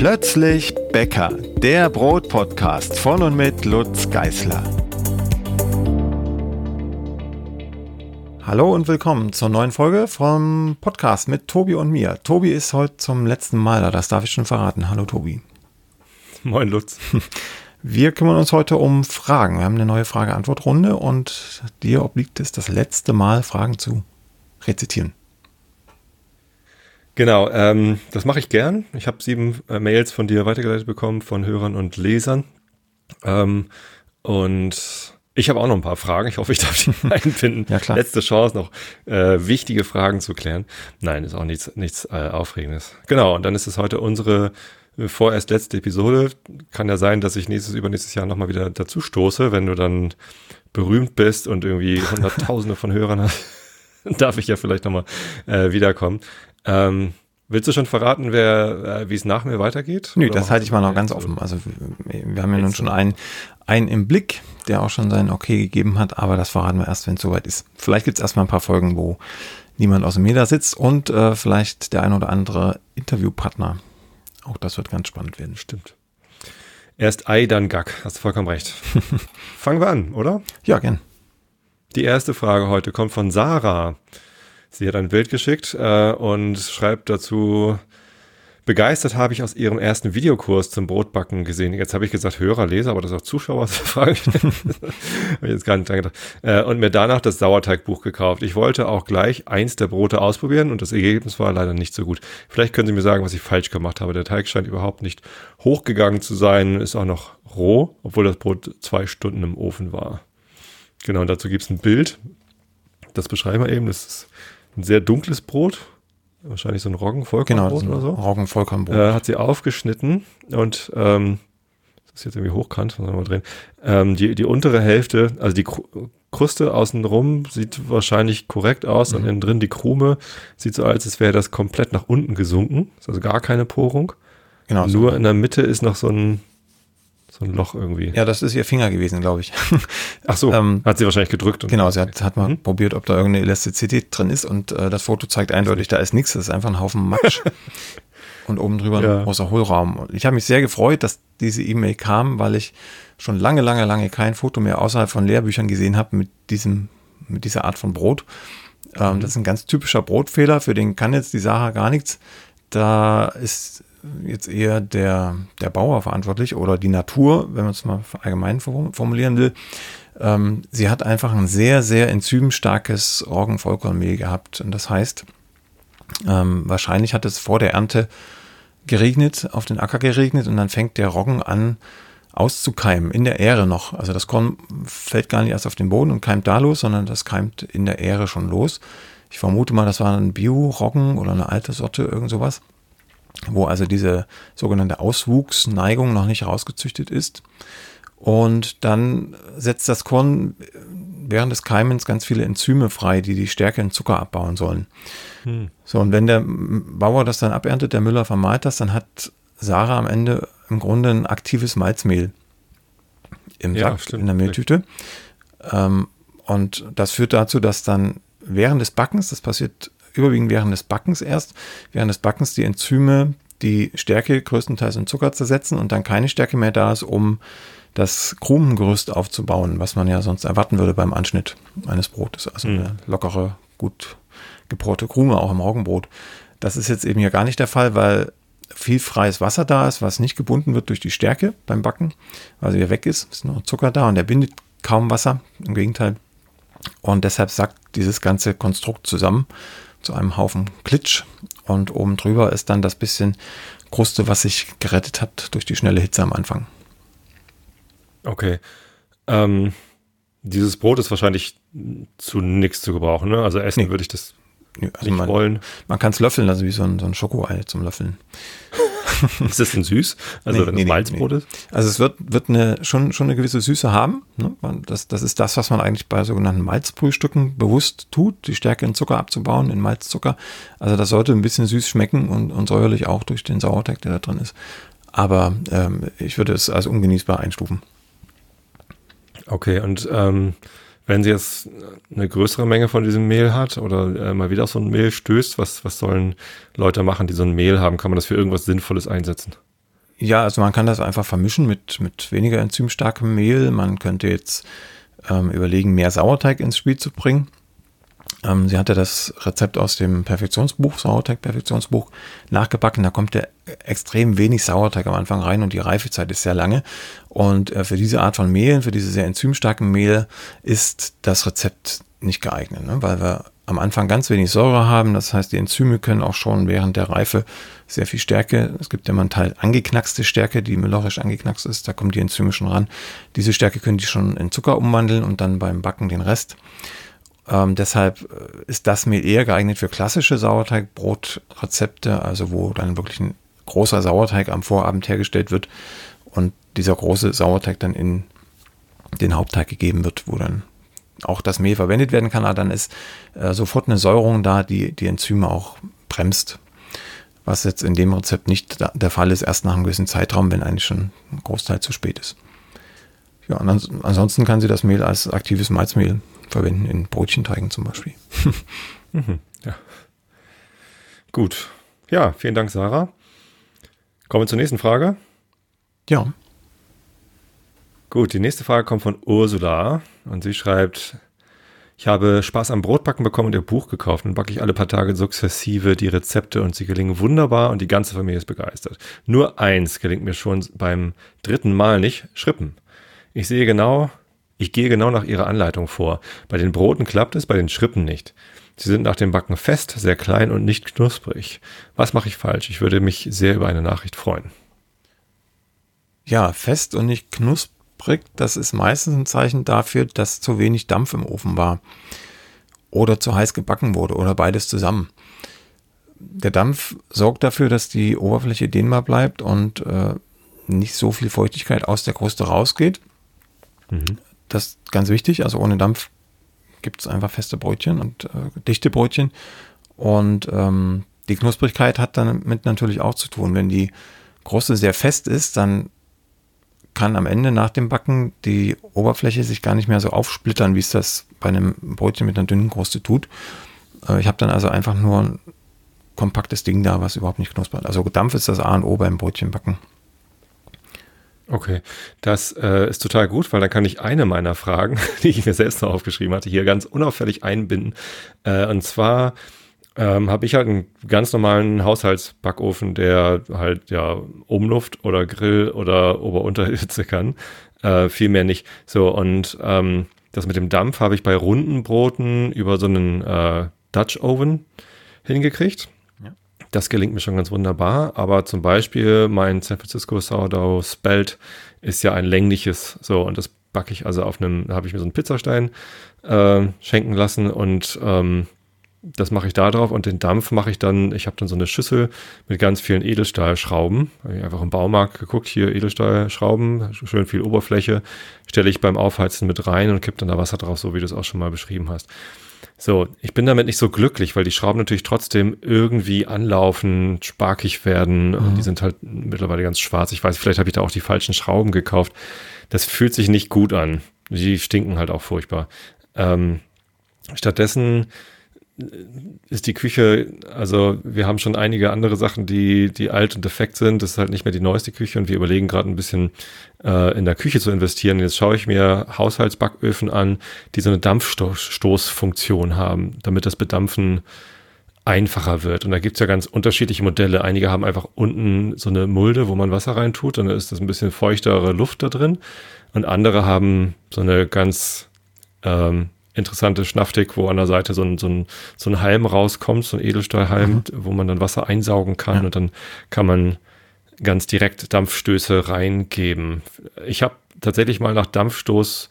Plötzlich Bäcker, der Brotpodcast von und mit Lutz Geißler. Hallo und willkommen zur neuen Folge vom Podcast mit Tobi und mir. Tobi ist heute zum letzten Mal da, das darf ich schon verraten. Hallo Tobi. Moin Lutz. Wir kümmern uns heute um Fragen. Wir haben eine neue Frage-Antwort-Runde und dir obliegt es, das letzte Mal Fragen zu rezitieren. Genau, ähm, das mache ich gern. Ich habe sieben äh, Mails von dir weitergeleitet bekommen von Hörern und Lesern. Ähm, und ich habe auch noch ein paar Fragen. Ich hoffe, ich darf die einfinden. ja, klar. Letzte Chance, noch äh, wichtige Fragen zu klären. Nein, ist auch nichts, nichts äh, Aufregendes. Genau, und dann ist es heute unsere äh, vorerst letzte Episode. Kann ja sein, dass ich nächstes, übernächstes Jahr nochmal wieder dazu stoße, wenn du dann berühmt bist und irgendwie Hunderttausende von Hörern hast. darf ich ja vielleicht nochmal äh, wiederkommen. Ähm, willst du schon verraten, wer, äh, wie es nach mir weitergeht? Nö, das halte ich mal noch ganz offen. Also wir haben ja nun schon einen, einen im Blick, der auch schon sein Okay gegeben hat, aber das verraten wir erst, wenn es soweit ist. Vielleicht gibt es erstmal ein paar Folgen, wo niemand aus dem Meter sitzt und äh, vielleicht der ein oder andere Interviewpartner. Auch das wird ganz spannend werden. Stimmt. Erst Ei, dann Gack. Hast du vollkommen recht. Fangen wir an, oder? Ja, gern. Die erste Frage heute kommt von Sarah. Sie hat ein Bild geschickt äh, und schreibt dazu, begeistert habe ich aus ihrem ersten Videokurs zum Brotbacken gesehen. Jetzt habe ich gesagt Hörer, Leser, aber das ist auch Zuschauer. Frage habe ich jetzt gar nicht dran gedacht. Äh, und mir danach das Sauerteigbuch gekauft. Ich wollte auch gleich eins der Brote ausprobieren und das Ergebnis war leider nicht so gut. Vielleicht können Sie mir sagen, was ich falsch gemacht habe. Der Teig scheint überhaupt nicht hochgegangen zu sein, ist auch noch roh, obwohl das Brot zwei Stunden im Ofen war. Genau, und dazu gibt es ein Bild. Das beschreiben wir eben. Das ist ein sehr dunkles Brot. Wahrscheinlich so ein Roggenvollkornbrot genau, oder so. Roggenvollkornbrot. Äh, hat sie aufgeschnitten und ähm, das ist jetzt irgendwie hochkant, muss man mal drehen. Ähm, die, die untere Hälfte, also die Kruste außenrum sieht wahrscheinlich korrekt aus mhm. und innen drin die Krume sieht so aus, als wäre das komplett nach unten gesunken. Ist also gar keine Porung. Genau. Nur so. in der Mitte ist noch so ein so ein Loch irgendwie. Ja, das ist ihr Finger gewesen, glaube ich. Ach so, ähm, hat sie wahrscheinlich gedrückt. genau, sie hat, hat mal mhm. probiert, ob da irgendeine Elastizität drin ist und äh, das Foto zeigt eindeutig, da ist nichts, das ist einfach ein Haufen Matsch. und oben drüber ja. ein großer Hohlraum. Und ich habe mich sehr gefreut, dass diese E-Mail kam, weil ich schon lange, lange, lange kein Foto mehr außerhalb von Lehrbüchern gesehen habe mit diesem, mit dieser Art von Brot. Ähm, mhm. Das ist ein ganz typischer Brotfehler, für den kann jetzt die Sache gar nichts. Da ist jetzt eher der, der Bauer verantwortlich oder die Natur, wenn man es mal allgemein formulieren will. Ähm, sie hat einfach ein sehr, sehr enzymstarkes Roggenvollkornmehl gehabt. Und das heißt, ähm, wahrscheinlich hat es vor der Ernte geregnet, auf den Acker geregnet und dann fängt der Roggen an auszukeimen, in der Ähre noch. Also das Korn fällt gar nicht erst auf den Boden und keimt da los, sondern das keimt in der Ähre schon los. Ich vermute mal, das war ein Bio-Roggen oder eine alte Sorte, irgend sowas wo also diese sogenannte Auswuchsneigung noch nicht rausgezüchtet ist. Und dann setzt das Korn während des Keimens ganz viele Enzyme frei, die die Stärke in Zucker abbauen sollen. Hm. So, und wenn der Bauer das dann aberntet, der Müller vermahlt das, dann hat Sarah am Ende im Grunde ein aktives Malzmehl im ja, Sack, stimmt, in der Mehltüte. Ähm, und das führt dazu, dass dann während des Backens, das passiert überwiegend während des Backens erst, während des Backens die Enzyme die Stärke größtenteils in Zucker zersetzen und dann keine Stärke mehr da ist, um das Krumengerüst aufzubauen, was man ja sonst erwarten würde beim Anschnitt eines Brotes. Also mhm. eine lockere, gut geporte Krume auch im Roggenbrot. Das ist jetzt eben hier gar nicht der Fall, weil viel freies Wasser da ist, was nicht gebunden wird durch die Stärke beim Backen, also hier weg ist, ist nur Zucker da und der bindet kaum Wasser, im Gegenteil. Und deshalb sackt dieses ganze Konstrukt zusammen zu einem Haufen Klitsch und oben drüber ist dann das bisschen Kruste, was sich gerettet hat durch die schnelle Hitze am Anfang. Okay. Ähm, dieses Brot ist wahrscheinlich zu nichts zu gebrauchen, ne? Also essen nee. würde ich das also nicht man, wollen. Man kann es löffeln, also wie so ein, so ein Schokoei zum Löffeln. ist das denn süß? Also nee, wenn nee, es Malzbrot nee. ist? Also es wird, wird eine, schon, schon eine gewisse Süße haben. Ne? Das, das ist das, was man eigentlich bei sogenannten Malzbrühstücken bewusst tut, die Stärke in Zucker abzubauen, in Malzzucker. Also das sollte ein bisschen süß schmecken und, und säuerlich auch durch den Sauerteig, der da drin ist. Aber ähm, ich würde es als ungenießbar einstufen. Okay, und ähm, wenn sie jetzt eine größere Menge von diesem Mehl hat oder äh, mal wieder auf so ein Mehl stößt, was, was sollen Leute machen, die so ein Mehl haben? Kann man das für irgendwas Sinnvolles einsetzen? Ja, also man kann das einfach vermischen mit, mit weniger enzymstarkem Mehl. Man könnte jetzt ähm, überlegen, mehr Sauerteig ins Spiel zu bringen. Ähm, sie hatte das Rezept aus dem Perfektionsbuch, Sauerteig-Perfektionsbuch, nachgebacken. Da kommt ja extrem wenig Sauerteig am Anfang rein und die Reifezeit ist sehr lange. Und äh, für diese Art von Mehl, für diese sehr enzymstarken Mehl, ist das Rezept nicht geeignet, ne? weil wir am Anfang ganz wenig Säure haben. Das heißt, die Enzyme können auch schon während der Reife sehr viel Stärke. Es gibt ja mal einen Teil angeknackste Stärke, die müllerisch angeknackst ist. Da kommen die Enzyme schon ran. Diese Stärke können die schon in Zucker umwandeln und dann beim Backen den Rest. Ähm, deshalb äh, ist das Mehl eher geeignet für klassische Sauerteigbrotrezepte, also wo dann wirklich ein großer Sauerteig am Vorabend hergestellt wird und dieser große Sauerteig dann in den Hauptteig gegeben wird, wo dann auch das Mehl verwendet werden kann, aber dann ist äh, sofort eine Säuerung da, die die Enzyme auch bremst. Was jetzt in dem Rezept nicht der Fall ist, erst nach einem gewissen Zeitraum, wenn eigentlich schon ein Großteil zu spät ist. Ja, und ansonsten kann sie das Mehl als aktives Malzmehl verwenden, in Brötchenteigen zum Beispiel. mhm, ja. Gut. Ja, vielen Dank, Sarah. Kommen wir zur nächsten Frage. Ja. Gut, die nächste Frage kommt von Ursula und sie schreibt, ich habe Spaß am Brotbacken bekommen und ihr Buch gekauft und backe ich alle paar Tage sukzessive die Rezepte und sie gelingen wunderbar und die ganze Familie ist begeistert. Nur eins gelingt mir schon beim dritten Mal nicht, Schrippen. Ich sehe genau, ich gehe genau nach ihrer Anleitung vor. Bei den Broten klappt es, bei den Schrippen nicht. Sie sind nach dem Backen fest, sehr klein und nicht knusprig. Was mache ich falsch? Ich würde mich sehr über eine Nachricht freuen. Ja, fest und nicht knusprig das ist meistens ein Zeichen dafür, dass zu wenig Dampf im Ofen war oder zu heiß gebacken wurde oder beides zusammen. Der Dampf sorgt dafür, dass die Oberfläche dehnbar bleibt und äh, nicht so viel Feuchtigkeit aus der Kruste rausgeht. Mhm. Das ist ganz wichtig. Also ohne Dampf gibt es einfach feste Brötchen und äh, dichte Brötchen. Und ähm, die Knusprigkeit hat damit natürlich auch zu tun. Wenn die Kruste sehr fest ist, dann kann am Ende nach dem Backen die Oberfläche sich gar nicht mehr so aufsplittern, wie es das bei einem Brötchen mit einer dünnen Kruste tut. Äh, ich habe dann also einfach nur ein kompaktes Ding da, was überhaupt nicht knuspert. Also Dampf ist das A und O beim Brötchenbacken. Okay, das äh, ist total gut, weil dann kann ich eine meiner Fragen, die ich mir selbst noch aufgeschrieben hatte, hier ganz unauffällig einbinden. Äh, und zwar ähm, habe ich halt einen ganz normalen Haushaltsbackofen, der halt ja Umluft oder Grill oder Ober-Unterhitze kann. Äh, viel mehr nicht. So, und ähm, das mit dem Dampf habe ich bei runden Broten über so einen äh, Dutch Oven hingekriegt. Das gelingt mir schon ganz wunderbar. Aber zum Beispiel mein San Francisco Sourdough Spelt ist ja ein längliches, so, und das backe ich also auf einem, da habe ich mir so einen Pizzastein äh, schenken lassen und ähm, das mache ich da drauf und den Dampf mache ich dann, ich habe dann so eine Schüssel mit ganz vielen Edelstahlschrauben. Habe ich einfach im Baumarkt geguckt, hier Edelstahlschrauben, schön viel Oberfläche, stelle ich beim Aufheizen mit rein und kippe dann da Wasser drauf, so wie du es auch schon mal beschrieben hast. So, ich bin damit nicht so glücklich, weil die Schrauben natürlich trotzdem irgendwie anlaufen, sparkig werden mhm. und die sind halt mittlerweile ganz schwarz. Ich weiß, vielleicht habe ich da auch die falschen Schrauben gekauft. Das fühlt sich nicht gut an. Die stinken halt auch furchtbar. Ähm, stattdessen ist die Küche, also wir haben schon einige andere Sachen, die, die alt und defekt sind. Das ist halt nicht mehr die neueste Küche und wir überlegen gerade ein bisschen äh, in der Küche zu investieren. Jetzt schaue ich mir Haushaltsbacköfen an, die so eine Dampfstoßfunktion haben, damit das Bedampfen einfacher wird. Und da gibt's ja ganz unterschiedliche Modelle. Einige haben einfach unten so eine Mulde, wo man Wasser reintut, und dann ist das ein bisschen feuchtere Luft da drin. Und andere haben so eine ganz ähm, interessante Schnaftig, wo an der Seite so ein, so ein, so ein Halm rauskommt, so ein Edelstahlhalm, mhm. wo man dann Wasser einsaugen kann ja. und dann kann man ganz direkt Dampfstöße reingeben. Ich habe tatsächlich mal nach Dampfstoß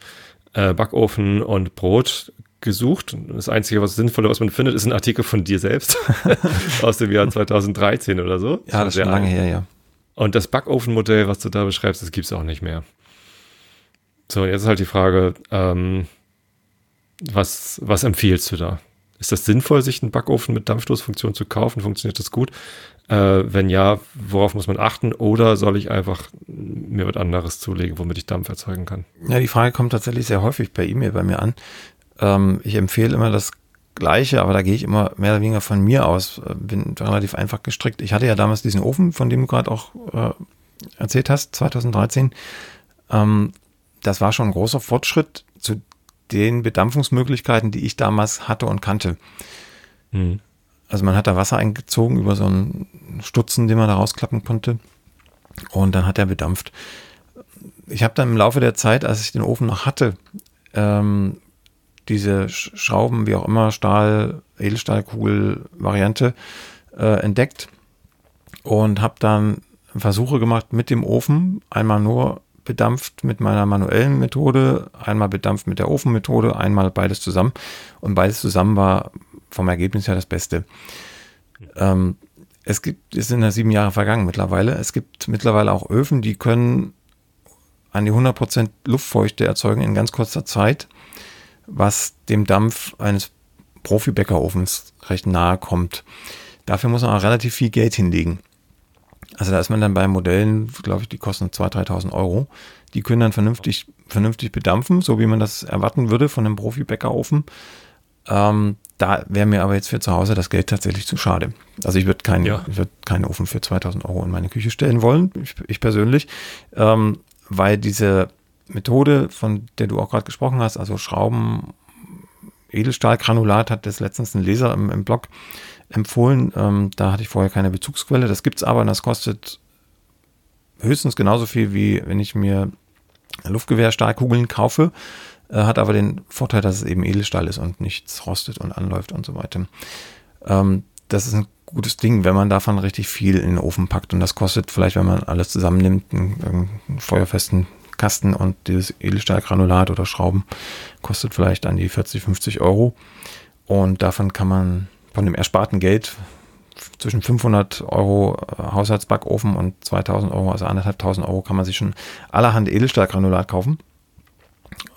äh, Backofen und Brot gesucht. Das Einzige, was Sinnvolle, was man findet, ist ein Artikel von dir selbst aus dem Jahr 2013 oder so. Ja, das ist schon lange her, ja. Und das Backofenmodell, was du da beschreibst, das gibt es auch nicht mehr. So, jetzt ist halt die Frage, ähm, was, was empfiehlst du da? Ist das sinnvoll, sich einen Backofen mit Dampfstoßfunktion zu kaufen? Funktioniert das gut? Äh, wenn ja, worauf muss man achten? Oder soll ich einfach mir was anderes zulegen, womit ich Dampf erzeugen kann? Ja, die Frage kommt tatsächlich sehr häufig per E-Mail bei mir an. Ähm, ich empfehle immer das Gleiche, aber da gehe ich immer mehr oder weniger von mir aus. Bin relativ einfach gestrickt. Ich hatte ja damals diesen Ofen, von dem du gerade auch äh, erzählt hast, 2013, ähm, das war schon ein großer Fortschritt zu den Bedampfungsmöglichkeiten, die ich damals hatte und kannte. Mhm. Also man hat da Wasser eingezogen über so einen Stutzen, den man da rausklappen konnte. Und dann hat er bedampft. Ich habe dann im Laufe der Zeit, als ich den Ofen noch hatte, ähm, diese Schrauben, wie auch immer, Stahl, Edelstahlkugel-Variante äh, entdeckt und habe dann Versuche gemacht mit dem Ofen, einmal nur bedampft mit meiner manuellen Methode, einmal bedampft mit der Ofenmethode, einmal beides zusammen. Und beides zusammen war vom Ergebnis her das Beste. Ähm, es gibt, es sind ja sieben Jahre vergangen mittlerweile. Es gibt mittlerweile auch Öfen, die können an die 100% Luftfeuchte erzeugen in ganz kurzer Zeit, was dem Dampf eines Profi-Bäckerofens recht nahe kommt. Dafür muss man auch relativ viel Geld hinlegen. Also da ist man dann bei Modellen, glaube ich, die kosten 2.000, 3.000 Euro. Die können dann vernünftig, vernünftig bedampfen, so wie man das erwarten würde von einem Profi-Bäckerofen. Ähm, da wäre mir aber jetzt für zu Hause das Geld tatsächlich zu schade. Also ich würde keinen, ja. würd keinen Ofen für 2000 Euro in meine Küche stellen wollen, ich, ich persönlich, ähm, weil diese Methode, von der du auch gerade gesprochen hast, also Schrauben, Edelstahlgranulat, hat das letztens ein Leser im, im Blog empfohlen. Ähm, da hatte ich vorher keine Bezugsquelle. Das gibt es aber und das kostet höchstens genauso viel, wie wenn ich mir Luftgewehrstahlkugeln kaufe. Äh, hat aber den Vorteil, dass es eben Edelstahl ist und nichts rostet und anläuft und so weiter. Ähm, das ist ein gutes Ding, wenn man davon richtig viel in den Ofen packt. Und das kostet vielleicht, wenn man alles zusammennimmt, einen, einen feuerfesten Kasten und dieses Edelstahlgranulat oder Schrauben kostet vielleicht an die 40, 50 Euro. Und davon kann man von dem ersparten Geld zwischen 500 Euro äh, Haushaltsbackofen und 2000 Euro, also anderthalbtausend Euro, kann man sich schon allerhand Edelstahlgranulat kaufen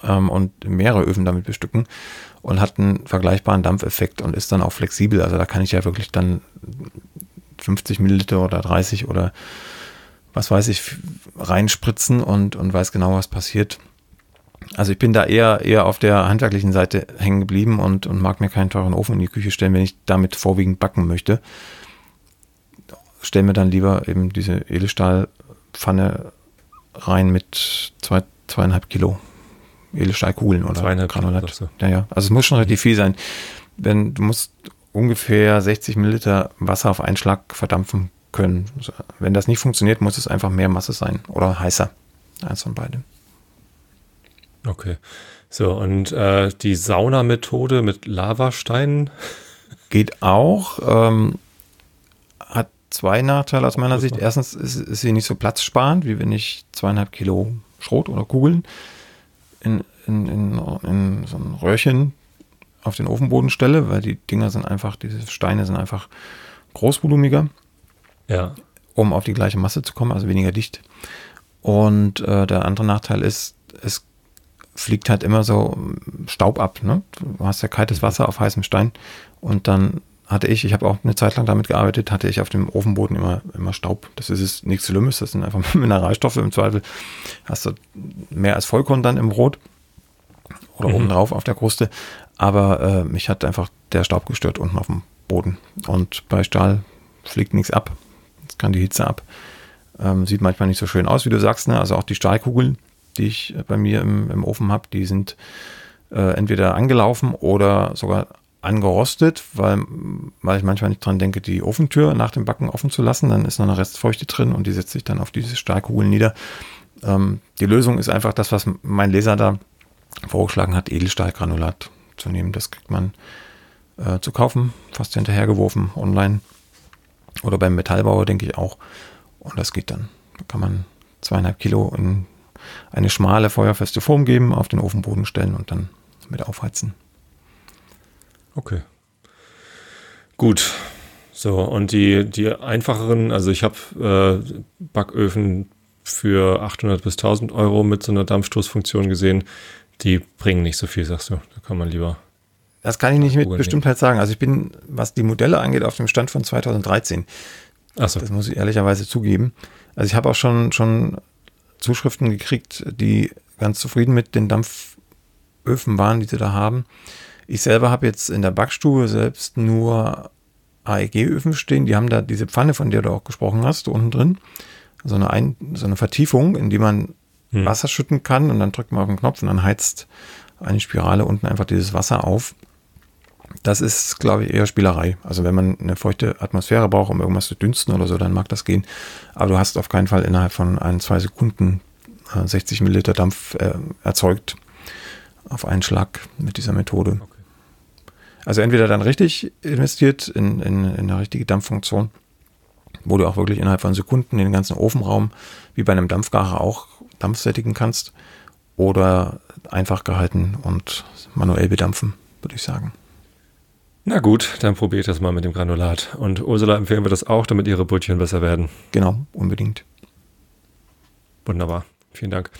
ähm, und mehrere Öfen damit bestücken und hat einen vergleichbaren Dampfeffekt und ist dann auch flexibel. Also da kann ich ja wirklich dann 50 Milliliter oder 30 oder was weiß ich reinspritzen und, und weiß genau, was passiert. Also ich bin da eher, eher auf der handwerklichen Seite hängen geblieben und, und mag mir keinen teuren Ofen in die Küche stellen, wenn ich damit vorwiegend backen möchte. Stell mir dann lieber eben diese Edelstahlpfanne rein mit zwei, zweieinhalb Kilo Edelstahlkugeln oder zweieinhalb Granulat. So. Ja, ja. Also es muss schon relativ viel sein. Wenn du musst ungefähr 60 Milliliter Wasser auf einen Schlag verdampfen können. Wenn das nicht funktioniert, muss es einfach mehr Masse sein oder heißer. Eins von beiden. Okay. So, und äh, die Saunamethode mit Lavasteinen? Geht auch. Ähm, hat zwei Nachteile aus meiner Sicht. Erstens ist, ist, sie nicht so platzsparend, wie wenn ich zweieinhalb Kilo Schrot oder Kugeln in, in, in, in so ein Röhrchen auf den Ofenboden stelle, weil die Dinger sind einfach, diese Steine sind einfach großvolumiger. Ja. Um auf die gleiche Masse zu kommen, also weniger dicht. Und äh, der andere Nachteil ist, es fliegt halt immer so Staub ab. Ne? Du hast ja kaltes Wasser auf heißem Stein und dann hatte ich, ich habe auch eine Zeit lang damit gearbeitet, hatte ich auf dem Ofenboden immer, immer Staub. Das ist es nichts Schlimmes, das sind einfach Mineralstoffe im Zweifel. Hast du mehr als Vollkorn dann im Brot oder mhm. oben drauf auf der Kruste. Aber äh, mich hat einfach der Staub gestört unten auf dem Boden. Und bei Stahl fliegt nichts ab. Es kann die Hitze ab. Ähm, sieht manchmal nicht so schön aus, wie du sagst. Ne? Also auch die Stahlkugeln die ich bei mir im, im Ofen habe, die sind äh, entweder angelaufen oder sogar angerostet, weil, weil ich manchmal nicht dran denke, die Ofentür nach dem Backen offen zu lassen. Dann ist noch eine Restfeuchte drin und die setzt sich dann auf diese Stahlkugeln nieder. Ähm, die Lösung ist einfach das, was mein Leser da vorgeschlagen hat, Edelstahlgranulat zu nehmen. Das kriegt man äh, zu kaufen, fast hinterhergeworfen online oder beim Metallbauer, denke ich auch. Und das geht dann. Da kann man zweieinhalb Kilo in eine schmale, feuerfeste Form geben, auf den Ofenboden stellen und dann mit aufheizen. Okay. Gut. So, und die, die einfacheren, also ich habe äh, Backöfen für 800 bis 1000 Euro mit so einer Dampfstoßfunktion gesehen. Die bringen nicht so viel, sagst du. Da kann man lieber. Das kann ich nicht mit Bestimmtheit sagen. Also ich bin, was die Modelle angeht, auf dem Stand von 2013. Ach so. Das muss ich ehrlicherweise zugeben. Also ich habe auch schon, schon Zuschriften gekriegt, die ganz zufrieden mit den Dampföfen waren, die sie da haben. Ich selber habe jetzt in der Backstube selbst nur AEG-Öfen stehen. Die haben da diese Pfanne, von der du auch gesprochen hast, unten drin. so eine, Ein so eine Vertiefung, in die man hm. Wasser schütten kann und dann drückt man auf den Knopf und dann heizt eine Spirale unten einfach dieses Wasser auf. Das ist, glaube ich, eher Spielerei. Also wenn man eine feuchte Atmosphäre braucht, um irgendwas zu dünsten oder so, dann mag das gehen. Aber du hast auf keinen Fall innerhalb von ein, zwei Sekunden 60 äh, Milliliter Dampf äh, erzeugt auf einen Schlag mit dieser Methode. Okay. Also entweder dann richtig investiert in, in, in eine richtige Dampffunktion, wo du auch wirklich innerhalb von Sekunden den ganzen Ofenraum wie bei einem Dampfgarer auch Dampf sättigen kannst, oder einfach gehalten und manuell bedampfen, würde ich sagen. Na gut, dann probiert das mal mit dem Granulat. Und Ursula empfehlen wir das auch, damit ihre Brötchen besser werden. Genau, unbedingt. Wunderbar, vielen Dank.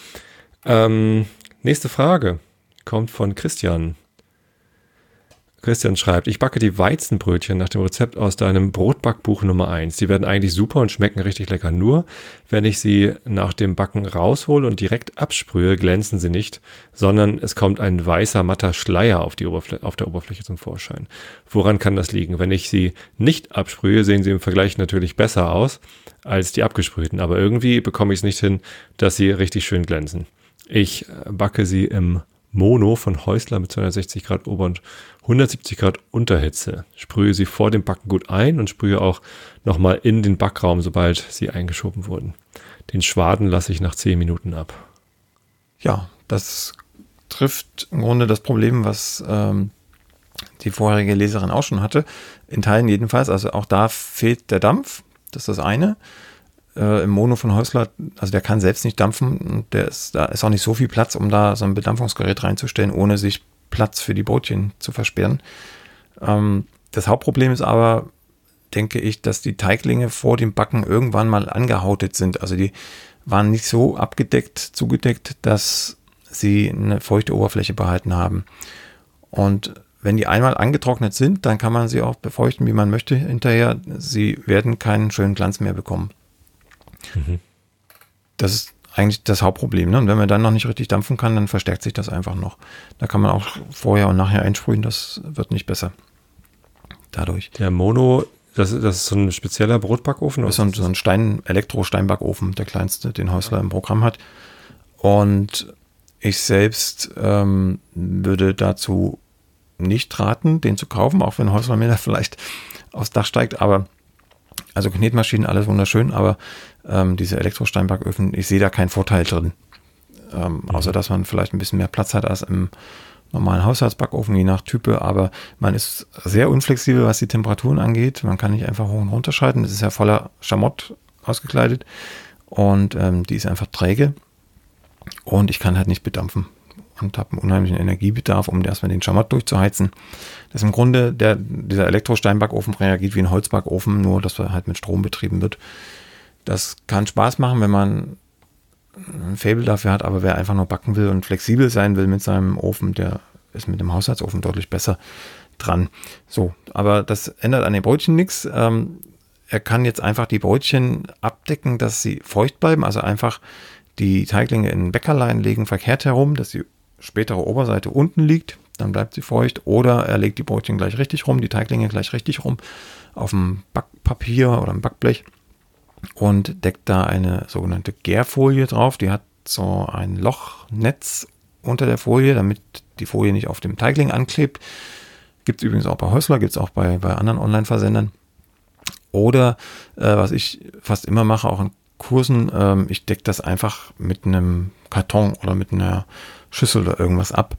Ähm, nächste Frage kommt von Christian. Christian schreibt, ich backe die Weizenbrötchen nach dem Rezept aus deinem Brotbackbuch Nummer 1. Die werden eigentlich super und schmecken richtig lecker. Nur, wenn ich sie nach dem Backen raushole und direkt absprühe, glänzen sie nicht, sondern es kommt ein weißer, matter Schleier auf, die Oberfl auf der Oberfläche zum Vorschein. Woran kann das liegen? Wenn ich sie nicht absprühe, sehen sie im Vergleich natürlich besser aus als die abgesprühten. Aber irgendwie bekomme ich es nicht hin, dass sie richtig schön glänzen. Ich backe sie im Mono von Häusler mit 260 Grad Ober- und 170 Grad Unterhitze. Sprühe sie vor dem Backen gut ein und sprühe auch nochmal in den Backraum, sobald sie eingeschoben wurden. Den Schwaden lasse ich nach 10 Minuten ab. Ja, das trifft im Grunde das Problem, was ähm, die vorherige Leserin auch schon hatte. In Teilen jedenfalls. Also auch da fehlt der Dampf. Das ist das eine. Äh, Im Mono von Häusler, also der kann selbst nicht dampfen. Der ist, da ist auch nicht so viel Platz, um da so ein Bedampfungsgerät reinzustellen, ohne sich Platz für die Brötchen zu versperren. Ähm, das Hauptproblem ist aber, denke ich, dass die Teiglinge vor dem Backen irgendwann mal angehautet sind. Also die waren nicht so abgedeckt, zugedeckt, dass sie eine feuchte Oberfläche behalten haben. Und wenn die einmal angetrocknet sind, dann kann man sie auch befeuchten, wie man möchte hinterher. Sie werden keinen schönen Glanz mehr bekommen. Mhm. Das ist eigentlich das Hauptproblem. Ne? Und wenn man dann noch nicht richtig dampfen kann, dann verstärkt sich das einfach noch. Da kann man auch vorher und nachher einsprühen, das wird nicht besser. Dadurch. Der Mono, das, das ist so ein spezieller Brotbackofen? Das ist so ein, so ein Stein, Elektro-Steinbackofen, der kleinste, den Häusler im Programm hat. Und ich selbst ähm, würde dazu nicht raten, den zu kaufen, auch wenn Häusler mir da vielleicht aufs Dach steigt. Aber also Knetmaschinen, alles wunderschön, aber ähm, diese Elektrosteinbacköfen, ich sehe da keinen Vorteil drin. Ähm, mhm. Außer dass man vielleicht ein bisschen mehr Platz hat als im normalen Haushaltsbackofen, je nach Type, aber man ist sehr unflexibel, was die Temperaturen angeht. Man kann nicht einfach hoch und runter schalten. Das ist ja voller Schamott ausgekleidet und ähm, die ist einfach träge und ich kann halt nicht bedampfen und habe einen unheimlichen Energiebedarf, um erstmal den Schamott durchzuheizen. Das ist im Grunde, der, dieser Elektrosteinbackofen reagiert wie ein Holzbackofen, nur dass er halt mit Strom betrieben wird. Das kann Spaß machen, wenn man ein Fable dafür hat, aber wer einfach nur backen will und flexibel sein will mit seinem Ofen, der ist mit dem Haushaltsofen deutlich besser dran. So, aber das ändert an den Brötchen nichts. Ähm, er kann jetzt einfach die Brötchen abdecken, dass sie feucht bleiben, also einfach die Teiglinge in Bäckerlein legen verkehrt herum, dass die spätere Oberseite unten liegt, dann bleibt sie feucht. Oder er legt die Brötchen gleich richtig rum, die Teiglinge gleich richtig rum auf dem Backpapier oder im Backblech und deckt da eine sogenannte Gärfolie drauf. Die hat so ein Lochnetz unter der Folie, damit die Folie nicht auf dem Teigling anklebt. Gibt es übrigens auch bei Häusler, gibt es auch bei, bei anderen Online-Versendern. Oder äh, was ich fast immer mache, auch in Kursen, ähm, ich decke das einfach mit einem Karton oder mit einer Schüssel oder irgendwas ab.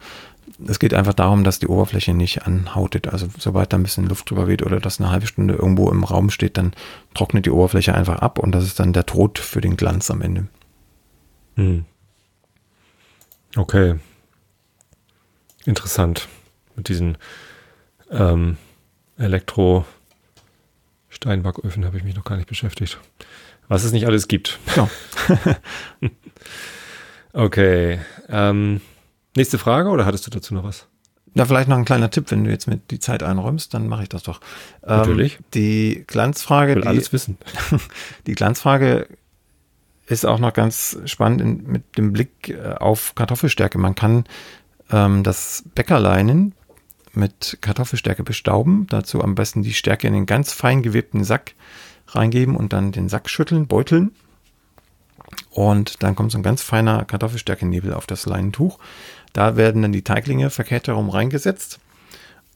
Es geht einfach darum, dass die Oberfläche nicht anhautet. Also sobald da ein bisschen Luft drüber weht oder das eine halbe Stunde irgendwo im Raum steht, dann trocknet die Oberfläche einfach ab und das ist dann der Tod für den Glanz am Ende. Hm. Okay. Interessant. Mit diesen ähm, Elektro-Steinbacköfen habe ich mich noch gar nicht beschäftigt. Was es nicht alles gibt. Ja. okay. Ähm, Nächste Frage oder hattest du dazu noch was? Na, vielleicht noch ein kleiner Tipp, wenn du jetzt mit die Zeit einräumst, dann mache ich das doch. Ähm, Natürlich. Die Glanzfrage. Ich will die, alles wissen. Die Glanzfrage ist auch noch ganz spannend in, mit dem Blick äh, auf Kartoffelstärke. Man kann ähm, das Bäckerleinen mit Kartoffelstärke bestauben. Dazu am besten die Stärke in den ganz fein gewebten Sack reingeben und dann den Sack schütteln, beuteln und dann kommt so ein ganz feiner Kartoffelstärkenebel auf das Leinentuch. Da werden dann die Teiglinge verkehrt herum reingesetzt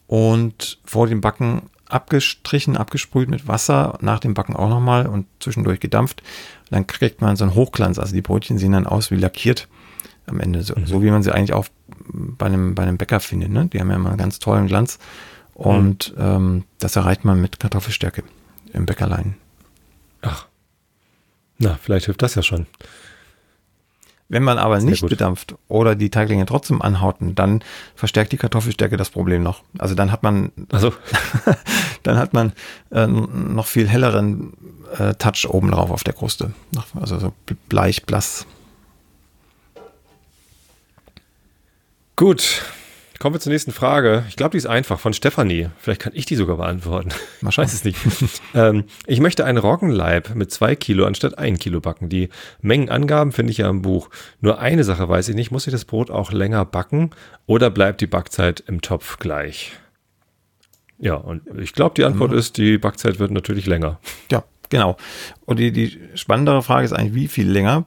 und vor dem Backen abgestrichen, abgesprüht mit Wasser, nach dem Backen auch nochmal und zwischendurch gedampft. Dann kriegt man so einen Hochglanz. Also die Brötchen sehen dann aus wie lackiert am Ende. So, mhm. so wie man sie eigentlich auch bei einem, bei einem Bäcker findet. Ne? Die haben ja immer einen ganz tollen Glanz. Und mhm. ähm, das erreicht man mit Kartoffelstärke im Bäckerlein. Ach. Na, vielleicht hilft das ja schon. Wenn man aber Sehr nicht gut. bedampft oder die Teiglinge trotzdem anhauten, dann verstärkt die Kartoffelstärke das Problem noch. Also dann hat man, also. dann hat man äh, noch viel helleren äh, Touch oben drauf auf der Kruste. Also so bleich, blass. Gut, Kommen wir zur nächsten Frage. Ich glaube, die ist einfach von Stefanie. Vielleicht kann ich die sogar beantworten. Man weiß es nicht. ähm, ich möchte einen Roggenleib mit zwei Kilo anstatt ein Kilo backen. Die Mengenangaben finde ich ja im Buch. Nur eine Sache weiß ich nicht. Muss ich das Brot auch länger backen oder bleibt die Backzeit im Topf gleich? Ja, und ich glaube, die Antwort mhm. ist, die Backzeit wird natürlich länger. Ja, Genau. Und die, die spannendere Frage ist eigentlich, wie viel länger?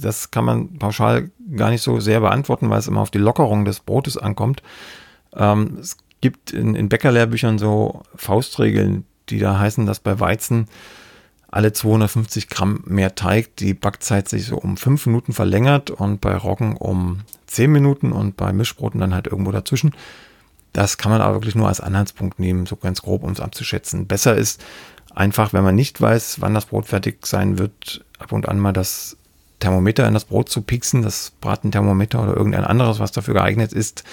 Das kann man pauschal gar nicht so sehr beantworten, weil es immer auf die Lockerung des Brotes ankommt. Ähm, es gibt in, in Bäckerlehrbüchern so Faustregeln, die da heißen, dass bei Weizen alle 250 Gramm mehr Teig die Backzeit sich so um fünf Minuten verlängert und bei Roggen um zehn Minuten und bei Mischbroten dann halt irgendwo dazwischen. Das kann man aber wirklich nur als Anhaltspunkt nehmen, so ganz grob, um es abzuschätzen. Besser ist, einfach, wenn man nicht weiß, wann das Brot fertig sein wird, ab und an mal das Thermometer in das Brot zu pieksen, das Bratenthermometer oder irgendein anderes, was dafür geeignet ist,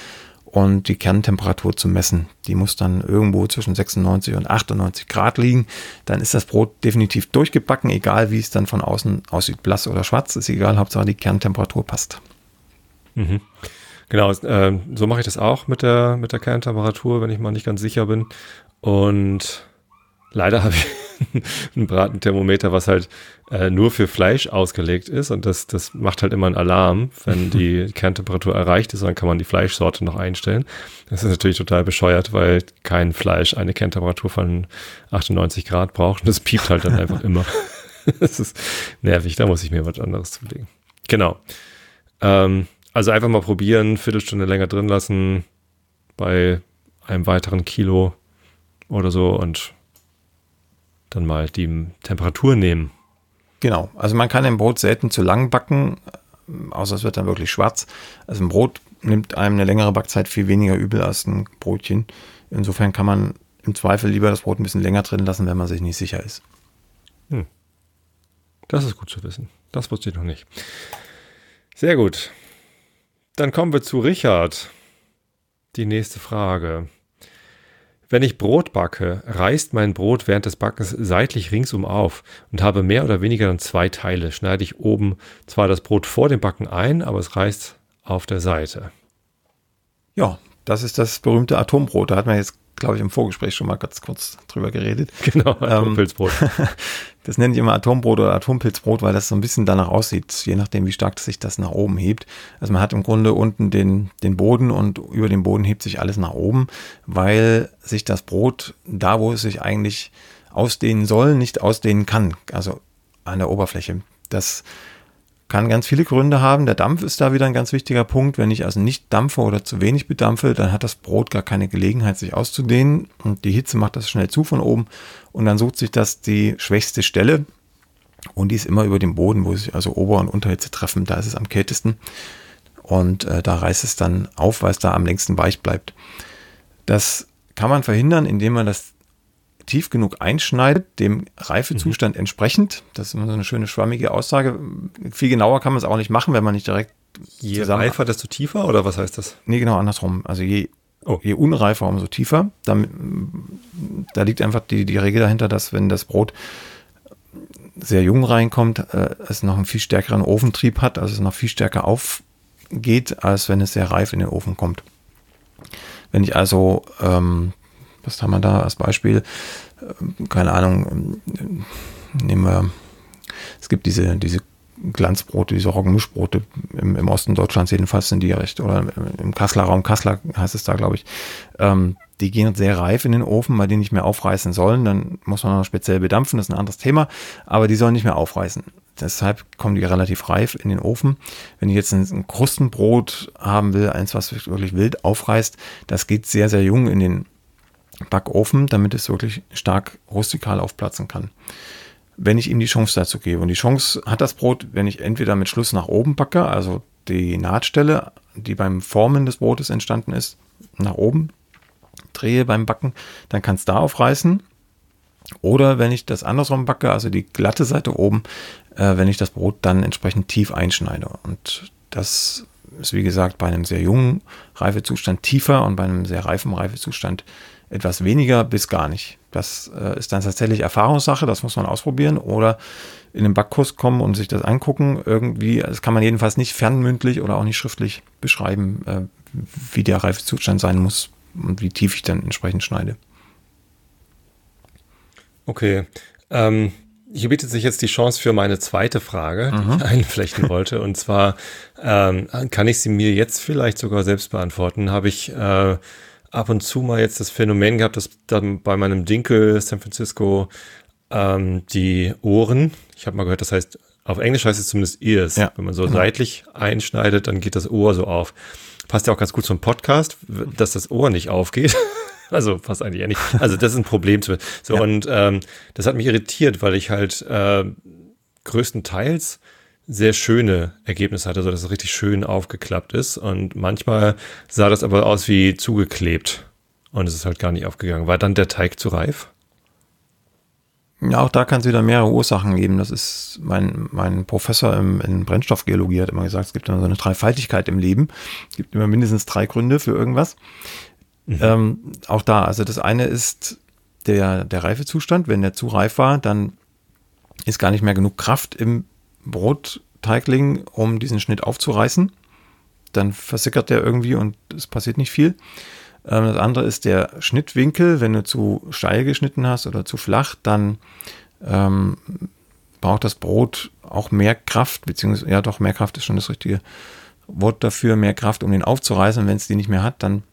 und die Kerntemperatur zu messen. Die muss dann irgendwo zwischen 96 und 98 Grad liegen. Dann ist das Brot definitiv durchgebacken, egal wie es dann von außen aussieht, blass oder schwarz, ist egal, Hauptsache die Kerntemperatur passt. Mhm. Genau, äh, so mache ich das auch mit der, mit der Kerntemperatur, wenn ich mal nicht ganz sicher bin. Und Leider habe ich ein Bratenthermometer, was halt äh, nur für Fleisch ausgelegt ist und das, das macht halt immer einen Alarm, wenn die Kerntemperatur erreicht ist, dann kann man die Fleischsorte noch einstellen. Das ist natürlich total bescheuert, weil kein Fleisch eine Kerntemperatur von 98 Grad braucht und das piept halt dann einfach immer. das ist nervig, da muss ich mir was anderes zulegen. Genau. Ähm, also einfach mal probieren, Viertelstunde länger drin lassen bei einem weiteren Kilo oder so und dann mal die Temperatur nehmen. Genau, also man kann im Brot selten zu lang backen, außer es wird dann wirklich schwarz. Also ein Brot nimmt einem eine längere Backzeit viel weniger übel als ein Brotchen. Insofern kann man im Zweifel lieber das Brot ein bisschen länger drin lassen, wenn man sich nicht sicher ist. Hm. Das ist gut zu wissen. Das wusste ich noch nicht. Sehr gut. Dann kommen wir zu Richard. Die nächste Frage. Wenn ich Brot backe, reißt mein Brot während des Backens seitlich ringsum auf und habe mehr oder weniger dann zwei Teile. Schneide ich oben zwar das Brot vor dem Backen ein, aber es reißt auf der Seite. Ja, das ist das berühmte Atombrot. Da hat man jetzt glaube ich, im Vorgespräch schon mal ganz kurz drüber geredet. Genau, Atompilzbrot. Ähm, das nenne ich immer Atombrot oder Atompilzbrot, weil das so ein bisschen danach aussieht, je nachdem, wie stark sich das nach oben hebt. Also man hat im Grunde unten den, den Boden und über den Boden hebt sich alles nach oben, weil sich das Brot da, wo es sich eigentlich ausdehnen soll, nicht ausdehnen kann. Also an der Oberfläche. Das kann ganz viele Gründe haben. Der Dampf ist da wieder ein ganz wichtiger Punkt. Wenn ich also nicht dampfe oder zu wenig bedampfe, dann hat das Brot gar keine Gelegenheit, sich auszudehnen. Und die Hitze macht das schnell zu von oben. Und dann sucht sich das die schwächste Stelle. Und die ist immer über dem Boden, wo sich also Ober- und Unterhitze treffen. Da ist es am kältesten. Und äh, da reißt es dann auf, weil es da am längsten weich bleibt. Das kann man verhindern, indem man das tief genug einschneidet, dem Reifezustand mhm. entsprechend. Das ist immer so eine schöne schwammige Aussage. Viel genauer kann man es auch nicht machen, wenn man nicht direkt Je reifer, desto tiefer oder was heißt das? Nee, genau andersrum. Also je, oh. je unreifer, umso tiefer. Da, da liegt einfach die, die Regel dahinter, dass wenn das Brot sehr jung reinkommt, äh, es noch einen viel stärkeren Ofentrieb hat, also es noch viel stärker aufgeht, als wenn es sehr reif in den Ofen kommt. Wenn ich also ähm, was haben wir da als Beispiel? Ähm, keine Ahnung, ähm, nehmen wir, es gibt diese, diese Glanzbrote, diese Roggenmischbrote im, im Osten Deutschlands jedenfalls sind die recht, oder im Kasseler Raum, Kassler heißt es da, glaube ich. Ähm, die gehen sehr reif in den Ofen, weil die nicht mehr aufreißen sollen. Dann muss man noch speziell bedampfen, das ist ein anderes Thema, aber die sollen nicht mehr aufreißen. deshalb kommen die relativ reif in den Ofen. Wenn ich jetzt ein, ein Krustenbrot haben will, eins, was wirklich wild aufreißt, das geht sehr, sehr jung in den Backofen, damit es wirklich stark rustikal aufplatzen kann. Wenn ich ihm die Chance dazu gebe. Und die Chance hat das Brot, wenn ich entweder mit Schluss nach oben backe, also die Nahtstelle, die beim Formen des Brotes entstanden ist, nach oben drehe beim Backen, dann kann es da aufreißen. Oder wenn ich das andersrum backe, also die glatte Seite oben, äh, wenn ich das Brot dann entsprechend tief einschneide. Und das ist wie gesagt bei einem sehr jungen Reifezustand tiefer und bei einem sehr reifen Reifezustand etwas weniger bis gar nicht. Das äh, ist dann tatsächlich Erfahrungssache, das muss man ausprobieren oder in den Backkurs kommen und sich das angucken. Irgendwie, das kann man jedenfalls nicht fernmündlich oder auch nicht schriftlich beschreiben, äh, wie der Reifezustand sein muss und wie tief ich dann entsprechend schneide. Okay. Ähm, hier bietet sich jetzt die Chance für meine zweite Frage, die mhm. ich einflechten wollte. Und zwar ähm, kann ich sie mir jetzt vielleicht sogar selbst beantworten. Habe ich äh, ab und zu mal jetzt das Phänomen gehabt, dass dann bei meinem Dinkel San Francisco ähm, die Ohren, ich habe mal gehört, das heißt, auf Englisch heißt es zumindest Ears. Ja. Wenn man so genau. seitlich einschneidet, dann geht das Ohr so auf. Passt ja auch ganz gut zum Podcast, dass das Ohr nicht aufgeht. Also fast eigentlich ja nicht. Also das ist ein Problem. So ja. und ähm, das hat mich irritiert, weil ich halt äh, größtenteils sehr schöne Ergebnisse hatte, so dass es richtig schön aufgeklappt ist. Und manchmal sah das aber aus wie zugeklebt. Und es ist halt gar nicht aufgegangen. War dann der Teig zu reif? Ja, auch da kann es wieder mehrere Ursachen geben. Das ist mein, mein Professor im, in Brennstoffgeologie hat immer gesagt, es gibt immer so eine Dreifaltigkeit im Leben. Es gibt immer mindestens drei Gründe für irgendwas. Mhm. Ähm, auch da, also das eine ist der, der Reifezustand. Wenn der zu reif war, dann ist gar nicht mehr genug Kraft im Brotteigling, um diesen Schnitt aufzureißen. Dann versickert der irgendwie und es passiert nicht viel. Ähm, das andere ist der Schnittwinkel. Wenn du zu steil geschnitten hast oder zu flach, dann ähm, braucht das Brot auch mehr Kraft, beziehungsweise, ja doch, mehr Kraft ist schon das richtige Wort dafür, mehr Kraft, um den aufzureißen. Wenn es die nicht mehr hat, dann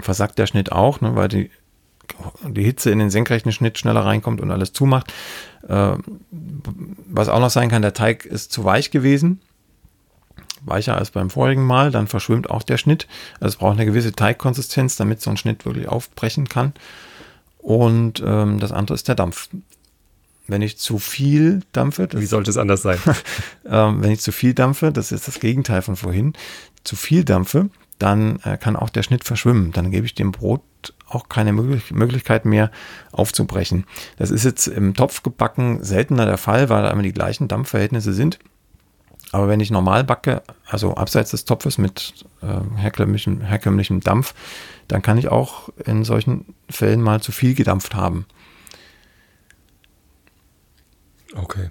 versackt der Schnitt auch, ne, weil die, die Hitze in den senkrechten Schnitt schneller reinkommt und alles zumacht. Äh, was auch noch sein kann, der Teig ist zu weich gewesen, weicher als beim vorigen Mal, dann verschwimmt auch der Schnitt. Also es braucht eine gewisse Teigkonsistenz, damit so ein Schnitt wirklich aufbrechen kann. Und ähm, das andere ist der Dampf. Wenn ich zu viel dampfe, wie sollte es anders sein? ähm, wenn ich zu viel dampfe, das ist das Gegenteil von vorhin, zu viel dampfe, dann äh, kann auch der Schnitt verschwimmen. Dann gebe ich dem Brot auch keine Möglich Möglichkeit mehr aufzubrechen. Das ist jetzt im Topf gebacken seltener der Fall, weil da immer die gleichen Dampfverhältnisse sind. Aber wenn ich normal backe, also abseits des Topfes mit äh, herkömmlichem, herkömmlichem Dampf, dann kann ich auch in solchen Fällen mal zu viel gedampft haben. Okay.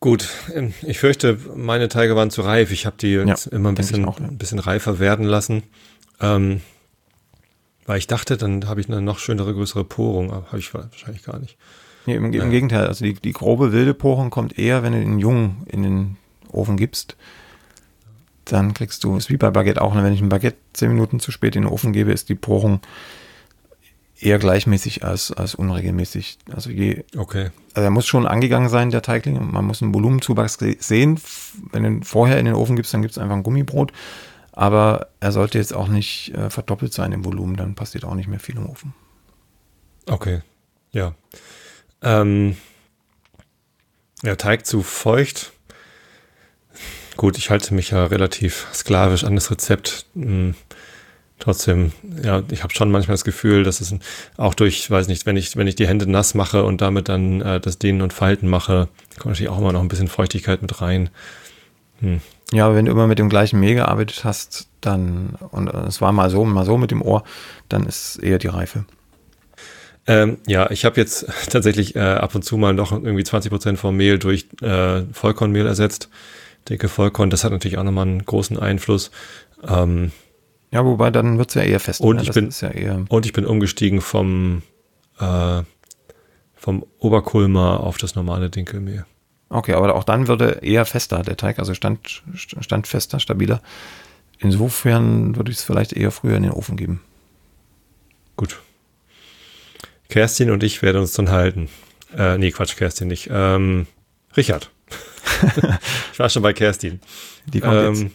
Gut, ähm, ich fürchte, meine Teige waren zu reif. Ich habe die ja, immer ein bisschen, auch, ja. ein bisschen reifer werden lassen. Ähm, weil ich dachte, dann habe ich eine noch schönere, größere Porung, aber habe ich wahrscheinlich gar nicht. Nee, im, im Gegenteil, also die, die grobe wilde Porung kommt eher, wenn du den Jungen in den Ofen gibst. Dann kriegst du, ist wie bei Baguette auch, ne? wenn ich ein Baguette zehn Minuten zu spät in den Ofen gebe, ist die Porung eher gleichmäßig als, als unregelmäßig. Also je, okay. Also er muss schon angegangen sein, der Teigling. Man muss einen Volumenzuwachs sehen. Wenn du ihn vorher in den Ofen gibst, dann gibt es einfach ein Gummibrot. Aber er sollte jetzt auch nicht äh, verdoppelt sein im Volumen, dann passiert auch nicht mehr viel im Ofen. Okay, ja. Ähm, ja, Teig zu feucht. Gut, ich halte mich ja relativ sklavisch an das Rezept. Hm trotzdem, ja, ich habe schon manchmal das Gefühl, dass es auch durch, weiß nicht, wenn ich, wenn ich die Hände nass mache und damit dann äh, das Dehnen und Falten mache, kommt natürlich auch immer noch ein bisschen Feuchtigkeit mit rein. Hm. Ja, aber wenn du immer mit dem gleichen Mehl gearbeitet hast, dann, und es war mal so, mal so mit dem Ohr, dann ist eher die Reife. Ähm, ja, ich habe jetzt tatsächlich äh, ab und zu mal noch irgendwie 20 Prozent vom Mehl durch äh, Vollkornmehl ersetzt. Dicke Vollkorn, das hat natürlich auch nochmal einen großen Einfluss. Ähm, ja, wobei dann wird es ja eher fest. Und, ne? ich bin, ja und ich bin umgestiegen vom, äh, vom Oberkulmer auf das normale Dinkelmehl. Okay, aber auch dann würde eher fester der Teig, also stand, standfester, stabiler. Insofern würde ich es vielleicht eher früher in den Ofen geben. Gut. Kerstin und ich werden uns dann halten. Äh, nee, Quatsch, Kerstin nicht. Ähm, Richard. ich war schon bei Kerstin. Die kommt ähm, jetzt.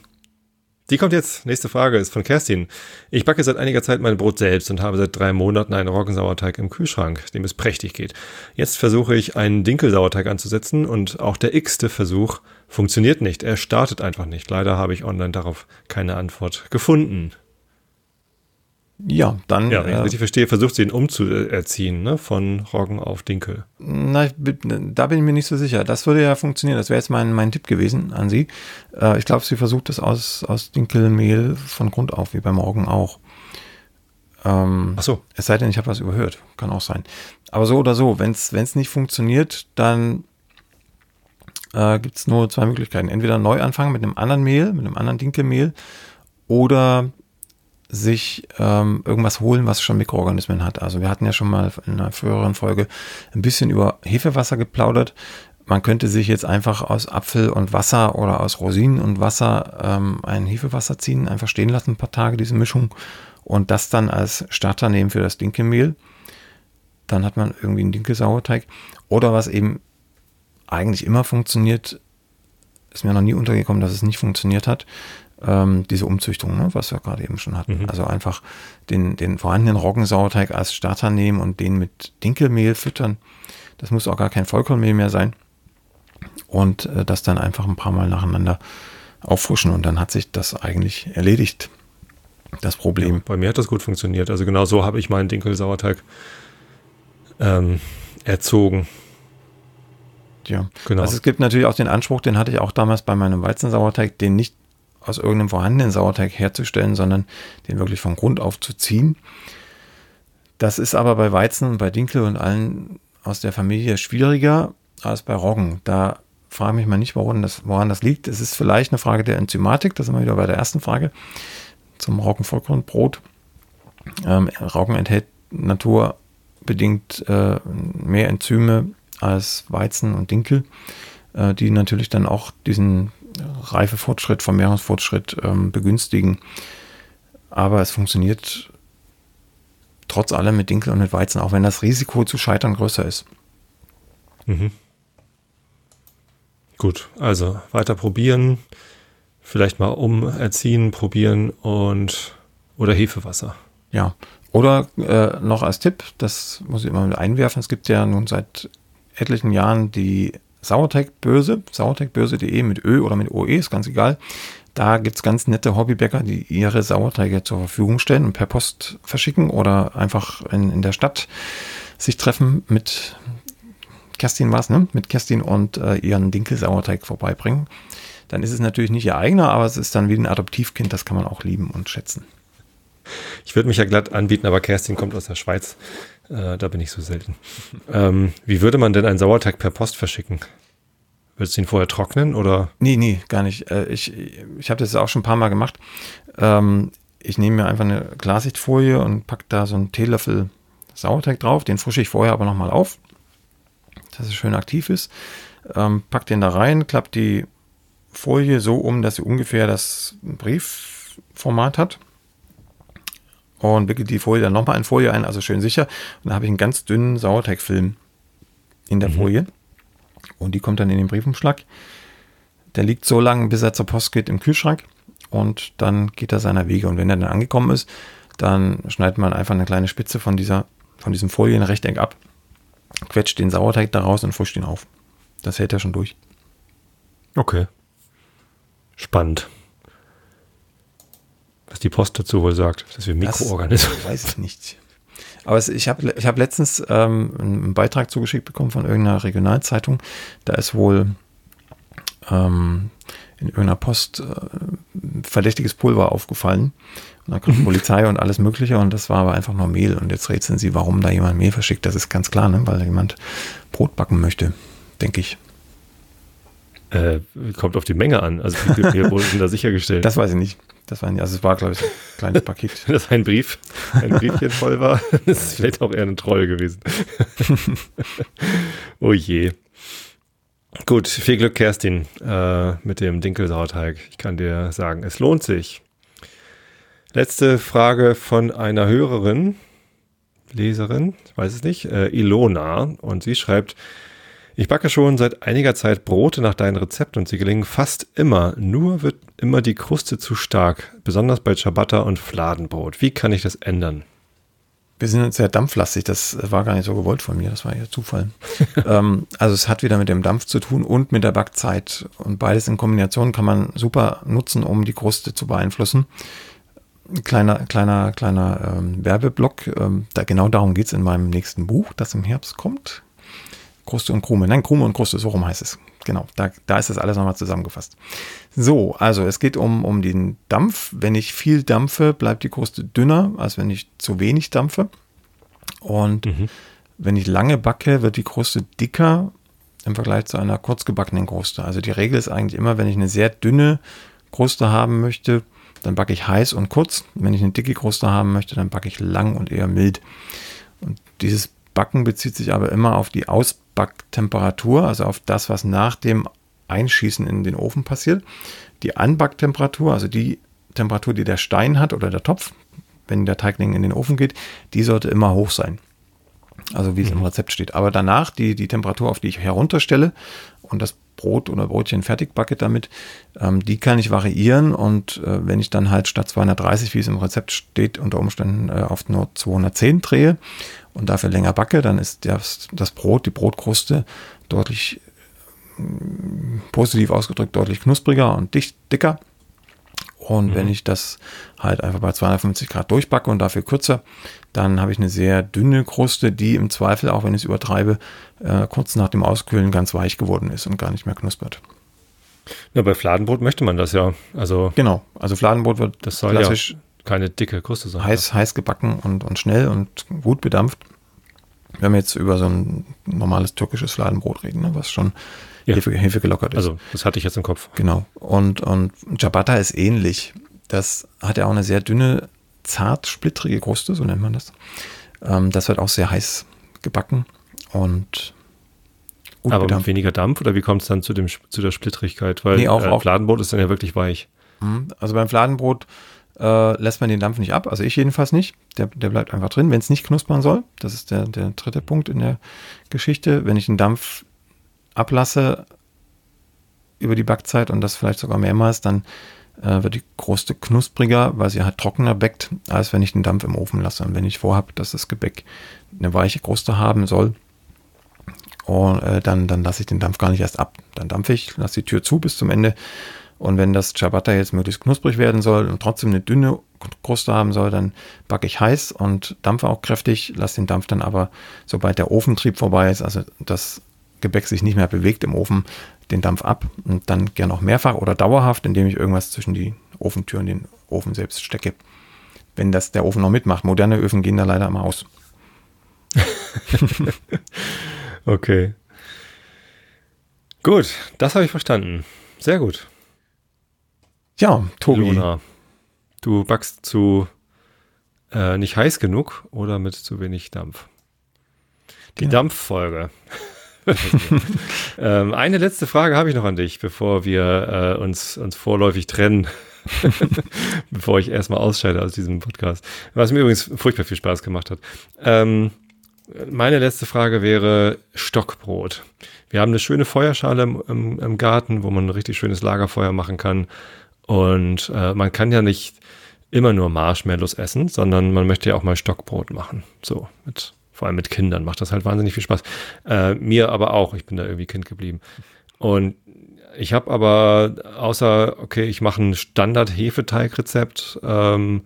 Die kommt jetzt. Nächste Frage ist von Kerstin. Ich backe seit einiger Zeit mein Brot selbst und habe seit drei Monaten einen Roggensauerteig im Kühlschrank, dem es prächtig geht. Jetzt versuche ich einen Dinkelsauerteig anzusetzen und auch der x-te Versuch funktioniert nicht. Er startet einfach nicht. Leider habe ich online darauf keine Antwort gefunden. Ja, dann. Ja, wenn ich äh, richtig verstehe, versucht sie ihn umzuerziehen, ne? Von Roggen auf Dinkel. Na, da bin ich mir nicht so sicher. Das würde ja funktionieren. Das wäre jetzt mein, mein Tipp gewesen an sie. Äh, ich glaube, sie versucht das aus, aus Dinkelmehl von Grund auf, wie beim Roggen auch. Ähm, Ach so. Es sei denn, ich habe was überhört. Kann auch sein. Aber so oder so, wenn es nicht funktioniert, dann äh, gibt es nur zwei Möglichkeiten. Entweder neu anfangen mit einem anderen Mehl, mit einem anderen Dinkelmehl oder sich ähm, irgendwas holen, was schon Mikroorganismen hat. Also wir hatten ja schon mal in einer früheren Folge ein bisschen über Hefewasser geplaudert. Man könnte sich jetzt einfach aus Apfel und Wasser oder aus Rosinen und Wasser ähm, ein Hefewasser ziehen, einfach stehen lassen ein paar Tage, diese Mischung, und das dann als Starter nehmen für das Dinkelmehl. Dann hat man irgendwie einen Dinkelsauerteig. Oder was eben eigentlich immer funktioniert, ist mir noch nie untergekommen, dass es nicht funktioniert hat, ähm, diese Umzüchtung, ne, was wir gerade eben schon hatten. Mhm. Also einfach den, den vorhandenen Roggensauerteig als Starter nehmen und den mit Dinkelmehl füttern. Das muss auch gar kein Vollkornmehl mehr sein. Und äh, das dann einfach ein paar Mal nacheinander auffrischen und dann hat sich das eigentlich erledigt, das Problem. Ja, bei mir hat das gut funktioniert. Also genau so habe ich meinen Dinkelsauerteig ähm, erzogen. Ja, genau. Also es gibt natürlich auch den Anspruch, den hatte ich auch damals bei meinem Weizensauerteig, den nicht aus irgendeinem vorhandenen Sauerteig herzustellen, sondern den wirklich von Grund auf zu ziehen. Das ist aber bei Weizen und bei Dinkel und allen aus der Familie schwieriger als bei Roggen. Da frage ich mich mal nicht, woran das, woran das liegt. Es ist vielleicht eine Frage der Enzymatik, das sind wir wieder bei der ersten Frage zum Roggenvollkornbrot. Ähm, Roggen enthält naturbedingt äh, mehr Enzyme als Weizen und Dinkel, äh, die natürlich dann auch diesen Reifefortschritt, Vermehrungsfortschritt ähm, begünstigen. Aber es funktioniert trotz allem mit Dinkel und mit Weizen, auch wenn das Risiko zu scheitern größer ist. Mhm. Gut, also weiter probieren, vielleicht mal umerziehen, probieren und oder Hefewasser. Ja, oder äh, noch als Tipp, das muss ich immer mit einwerfen, es gibt ja nun seit etlichen Jahren die Sauerteigbörse, sauerteigbörse.de mit Ö oder mit OE, ist ganz egal. Da gibt es ganz nette Hobbybäcker, die ihre Sauerteige zur Verfügung stellen und per Post verschicken oder einfach in, in der Stadt sich treffen mit Kerstin was, ne? Mit Kerstin und äh, ihren Dinkelsauerteig vorbeibringen. Dann ist es natürlich nicht ihr eigener, aber es ist dann wie ein Adoptivkind, das kann man auch lieben und schätzen. Ich würde mich ja glatt anbieten, aber Kerstin kommt aus der Schweiz. Äh, da bin ich so selten. Ähm, wie würde man denn einen Sauerteig per Post verschicken? Würdest du ihn vorher trocknen oder? Nee, nee, gar nicht. Äh, ich ich habe das auch schon ein paar Mal gemacht. Ähm, ich nehme mir einfach eine Klarsichtfolie und packe da so einen Teelöffel Sauerteig drauf. Den frische ich vorher aber nochmal auf, dass es schön aktiv ist. Ähm, pack den da rein, klapp die Folie so um, dass sie ungefähr das Briefformat hat und wickel die Folie dann nochmal in Folie ein, also schön sicher. Und dann habe ich einen ganz dünnen Sauerteigfilm in der mhm. Folie. Und die kommt dann in den Briefumschlag. Der liegt so lange, bis er zur Post geht im Kühlschrank. Und dann geht er seiner Wege. Und wenn er dann angekommen ist, dann schneidet man einfach eine kleine Spitze von, dieser, von diesem Folienrechteck ab, quetscht den Sauerteig daraus und frischt ihn auf. Das hält er schon durch. Okay. Spannend was die Post dazu wohl sagt, dass wir Mikroorganismen. Das weiß ich nicht. Aber es, ich habe ich hab letztens ähm, einen Beitrag zugeschickt bekommen von irgendeiner Regionalzeitung. Da ist wohl ähm, in irgendeiner Post äh, verdächtiges Pulver aufgefallen. Und dann die Polizei und alles Mögliche und das war aber einfach nur Mehl. Und jetzt rätseln sie, warum da jemand Mehl verschickt. Das ist ganz klar, ne? weil jemand Brot backen möchte, denke ich. Äh, kommt auf die Menge an. Also wie viel Mehl wurde da sichergestellt? Das weiß ich nicht. Das war, also es war, glaube ich, ein kleines Paket. das ein Brief, ein Briefchen voll war, das ist vielleicht auch eher ein Troll gewesen. oh je. Gut, viel Glück, Kerstin, äh, mit dem Dinkelsauerteig. Ich kann dir sagen, es lohnt sich. Letzte Frage von einer Hörerin, Leserin, ich weiß es nicht, äh, Ilona. Und sie schreibt, Ich backe schon seit einiger Zeit Brote nach deinem Rezept und sie gelingen fast immer. Nur wird immer die Kruste zu stark, besonders bei Ciabatta und Fladenbrot. Wie kann ich das ändern? Wir sind jetzt sehr dampflastig, das war gar nicht so gewollt von mir, das war ja Zufall. ähm, also es hat wieder mit dem Dampf zu tun und mit der Backzeit. Und beides in Kombination kann man super nutzen, um die Kruste zu beeinflussen. Kleiner, kleiner, kleiner ähm, Werbeblock. Ähm, da, genau darum geht es in meinem nächsten Buch, das im Herbst kommt. Kruste und Krume. Nein, Krume und Kruste, so rum heißt es. Genau, da, da ist das alles nochmal zusammengefasst. So, also es geht um, um den Dampf. Wenn ich viel dampfe, bleibt die Kruste dünner, als wenn ich zu wenig dampfe. Und mhm. wenn ich lange backe, wird die Kruste dicker im Vergleich zu einer kurzgebackenen Kruste. Also die Regel ist eigentlich immer, wenn ich eine sehr dünne Kruste haben möchte, dann backe ich heiß und kurz. Wenn ich eine dicke Kruste haben möchte, dann backe ich lang und eher mild. Und dieses Backen bezieht sich aber immer auf die Ausbacktemperatur, also auf das, was nach dem Einschießen in den Ofen passiert. Die Anbacktemperatur, also die Temperatur, die der Stein hat oder der Topf, wenn der Teigling in den Ofen geht, die sollte immer hoch sein. Also wie es im mhm. Rezept steht. Aber danach die, die Temperatur, auf die ich herunterstelle und das Brot oder Brotchen fertig backe damit, ähm, die kann ich variieren und äh, wenn ich dann halt statt 230, wie es im Rezept steht, unter Umständen äh, auf nur 210 drehe und dafür länger backe, dann ist das, das Brot, die Brotkruste deutlich mm, positiv ausgedrückt, deutlich knuspriger und dicht, dicker. Und mhm. wenn ich das halt einfach bei 250 Grad durchbacke und dafür kürzer, dann habe ich eine sehr dünne Kruste, die im Zweifel, auch wenn ich es übertreibe, äh, kurz nach dem Auskühlen ganz weich geworden ist und gar nicht mehr knuspert. Ja, bei Fladenbrot möchte man das ja. Also genau, also Fladenbrot wird das soll klassisch ja keine dicke Kruste sein. Heiß, heiß gebacken und, und schnell und gut bedampft. Wenn wir jetzt über so ein normales türkisches Fladenbrot reden, ne, was schon ja. Hefe, Hefe gelockert ist. Also, das hatte ich jetzt im Kopf. Genau. Und, und Ciabatta ist ähnlich. Das hat ja auch eine sehr dünne, zart splittrige Kruste, so nennt man das. Ähm, das wird auch sehr heiß gebacken und Aber mit weniger Dampf oder wie kommt es dann zu, dem, zu der Splittrigkeit? Weil nee, auch, äh, Fladenbrot ist dann ja wirklich weich. Mhm. Also beim Fladenbrot äh, lässt man den Dampf nicht ab. Also ich jedenfalls nicht. Der, der bleibt einfach drin, wenn es nicht knuspern soll. Das ist der, der dritte Punkt in der Geschichte. Wenn ich den Dampf ablasse über die Backzeit und das vielleicht sogar mehrmals, dann äh, wird die Kruste knuspriger, weil sie halt trockener backt, als wenn ich den Dampf im Ofen lasse. Und wenn ich vorhabe, dass das Gebäck eine weiche Kruste haben soll, und, äh, dann, dann lasse ich den Dampf gar nicht erst ab. Dann dampfe ich, lasse die Tür zu bis zum Ende und wenn das Ciabatta jetzt möglichst knusprig werden soll und trotzdem eine dünne Kruste haben soll, dann backe ich heiß und dampfe auch kräftig, lasse den Dampf dann aber, sobald der Ofentrieb vorbei ist, also das Gebäck sich nicht mehr bewegt im Ofen, den Dampf ab und dann gern auch mehrfach oder dauerhaft, indem ich irgendwas zwischen die Ofentür und den Ofen selbst stecke. Wenn das der Ofen noch mitmacht. Moderne Öfen gehen da leider immer aus. okay. Gut, das habe ich verstanden. Sehr gut. Ja, Tobi. Luna, du backst zu äh, nicht heiß genug oder mit zu wenig Dampf. Die genau. Dampffolge. ähm, eine letzte Frage habe ich noch an dich, bevor wir äh, uns, uns vorläufig trennen. bevor ich erstmal ausscheide aus diesem Podcast. Was mir übrigens furchtbar viel Spaß gemacht hat. Ähm, meine letzte Frage wäre Stockbrot. Wir haben eine schöne Feuerschale im, im, im Garten, wo man ein richtig schönes Lagerfeuer machen kann. Und äh, man kann ja nicht immer nur Marshmallows essen, sondern man möchte ja auch mal Stockbrot machen. So, mit, vor allem mit Kindern macht das halt wahnsinnig viel Spaß. Äh, mir aber auch, ich bin da irgendwie Kind geblieben. Und ich habe aber außer, okay, ich mache ein Standard-Hefeteig-Rezept, ähm,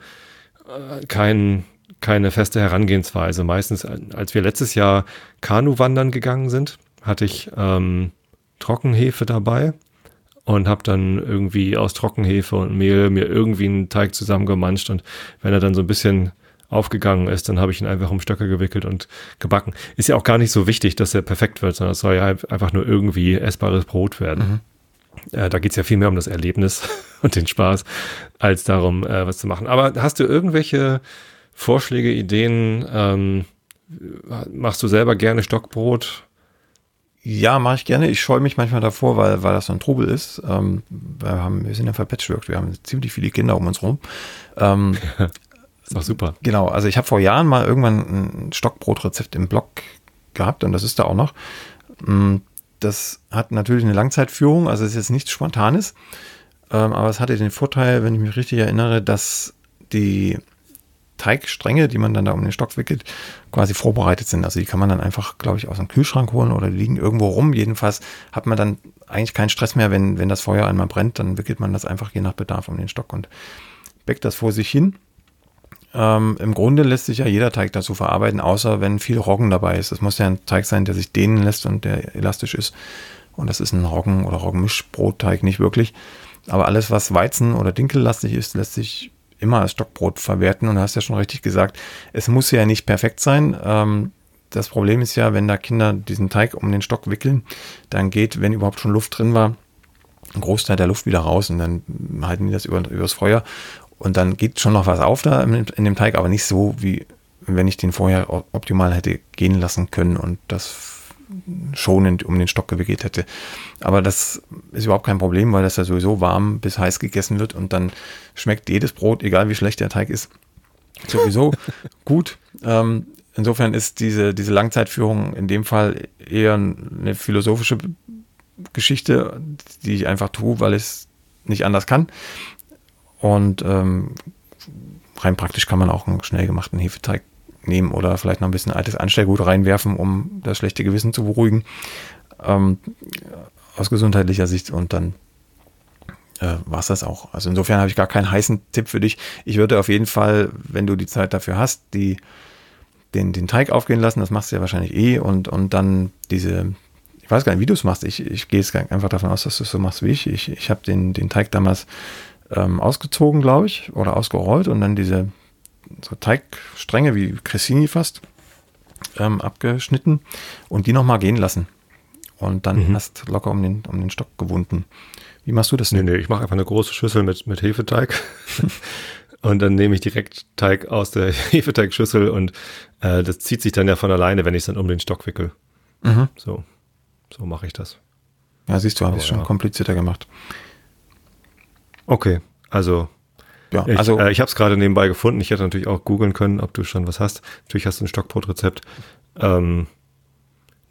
äh, kein, keine feste Herangehensweise. Meistens, als wir letztes Jahr Kanu wandern gegangen sind, hatte ich ähm, Trockenhefe dabei und habe dann irgendwie aus Trockenhefe und Mehl mir irgendwie einen Teig zusammengemanscht und wenn er dann so ein bisschen aufgegangen ist, dann habe ich ihn einfach um Stöcke gewickelt und gebacken. Ist ja auch gar nicht so wichtig, dass er perfekt wird, sondern es soll ja einfach nur irgendwie essbares Brot werden. Mhm. Äh, da geht's ja viel mehr um das Erlebnis und den Spaß, als darum, äh, was zu machen. Aber hast du irgendwelche Vorschläge, Ideen? Ähm, machst du selber gerne Stockbrot? Ja, mache ich gerne. Ich scheue mich manchmal davor, weil, weil das so ein Trubel ist. Ähm, wir, haben, wir sind ja verpatchworked, wir haben ziemlich viele Kinder um uns rum. Ähm, ist doch super. Genau, also ich habe vor Jahren mal irgendwann ein Stockbrotrezept im Blog gehabt und das ist da auch noch. Mm, das hat natürlich eine Langzeitführung, also es ist jetzt nichts Spontanes. Ähm, aber es hatte den Vorteil, wenn ich mich richtig erinnere, dass die Teigstränge, die man dann da um den Stock wickelt, quasi vorbereitet sind. Also die kann man dann einfach, glaube ich, aus dem Kühlschrank holen oder die liegen irgendwo rum. Jedenfalls hat man dann eigentlich keinen Stress mehr, wenn, wenn das Feuer einmal brennt, dann wickelt man das einfach je nach Bedarf um den Stock und bäckt das vor sich hin. Ähm, Im Grunde lässt sich ja jeder Teig dazu verarbeiten, außer wenn viel Roggen dabei ist. Es muss ja ein Teig sein, der sich dehnen lässt und der elastisch ist. Und das ist ein Roggen- oder Roggenmischbrotteig nicht wirklich. Aber alles, was Weizen- oder Dinkellastig ist, lässt sich immer als Stockbrot verwerten. Und du hast ja schon richtig gesagt, es muss ja nicht perfekt sein. Ähm, das Problem ist ja, wenn da Kinder diesen Teig um den Stock wickeln, dann geht, wenn überhaupt schon Luft drin war, ein Großteil der Luft wieder raus und dann halten die das über, übers Feuer und dann geht schon noch was auf da in, in dem Teig, aber nicht so, wie wenn ich den vorher optimal hätte gehen lassen können und das schonend um den Stock gewickelt hätte. Aber das ist überhaupt kein Problem, weil das ja sowieso warm bis heiß gegessen wird und dann schmeckt jedes Brot, egal wie schlecht der Teig ist, sowieso gut. Ähm, insofern ist diese, diese Langzeitführung in dem Fall eher eine philosophische Geschichte, die ich einfach tue, weil ich es nicht anders kann. Und ähm, rein praktisch kann man auch einen schnell gemachten Hefeteig nehmen oder vielleicht noch ein bisschen altes Anstellgut reinwerfen, um das schlechte Gewissen zu beruhigen. Ähm, aus gesundheitlicher Sicht und dann äh, war es das auch. Also insofern habe ich gar keinen heißen Tipp für dich. Ich würde auf jeden Fall, wenn du die Zeit dafür hast, die, den, den Teig aufgehen lassen, das machst du ja wahrscheinlich eh und, und dann diese, ich weiß gar nicht, wie du es machst. Ich, ich gehe jetzt einfach davon aus, dass du es so machst wie ich. Ich, ich habe den, den Teig damals ähm, ausgezogen, glaube ich, oder ausgerollt und dann diese so Teigstränge wie Cressini fast ähm, abgeschnitten und die nochmal gehen lassen. Und dann mhm. hast locker um den, um den Stock gewunden. Wie machst du das denn? Nee, nee, ich mache einfach eine große Schüssel mit, mit Hefeteig. und dann nehme ich direkt Teig aus der Hefeteigschüssel und äh, das zieht sich dann ja von alleine, wenn ich es dann um den Stock wickel. Mhm. So, so mache ich das. Ja, siehst du, habe ich es schon ja. komplizierter gemacht. Okay, also ja, ich, also äh, ich habe es gerade nebenbei gefunden. Ich hätte natürlich auch googeln können, ob du schon was hast. Natürlich hast du ein Stockbrotrezept. Ähm,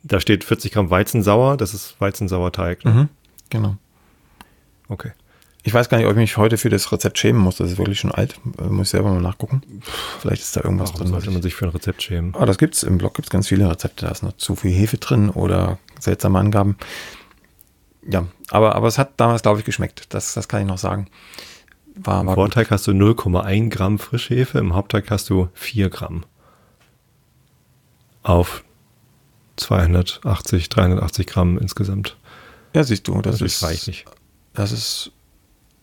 da steht 40 Gramm Weizensauer. Das ist Weizensauerteig. Ne? Mhm, genau. Okay. Ich weiß gar nicht, ob ich mich heute für das Rezept schämen muss. Das ist wirklich schon alt. Muss ich selber mal nachgucken. Vielleicht ist da irgendwas Warum drin. sollte man sich für ein Rezept schämen? Ah, das gibt's im Blog. Gibt's ganz viele Rezepte. Da ist noch zu viel Hefe drin oder seltsame Angaben ja, aber, aber es hat damals, glaube ich, geschmeckt. Das, das kann ich noch sagen. War, Im war Vorteig gut. hast du 0,1 Gramm Frischhefe, im Hauptteig hast du 4 Gramm. Auf 280, 380 Gramm insgesamt. Ja, siehst du, das, das ist reichlich. Das ist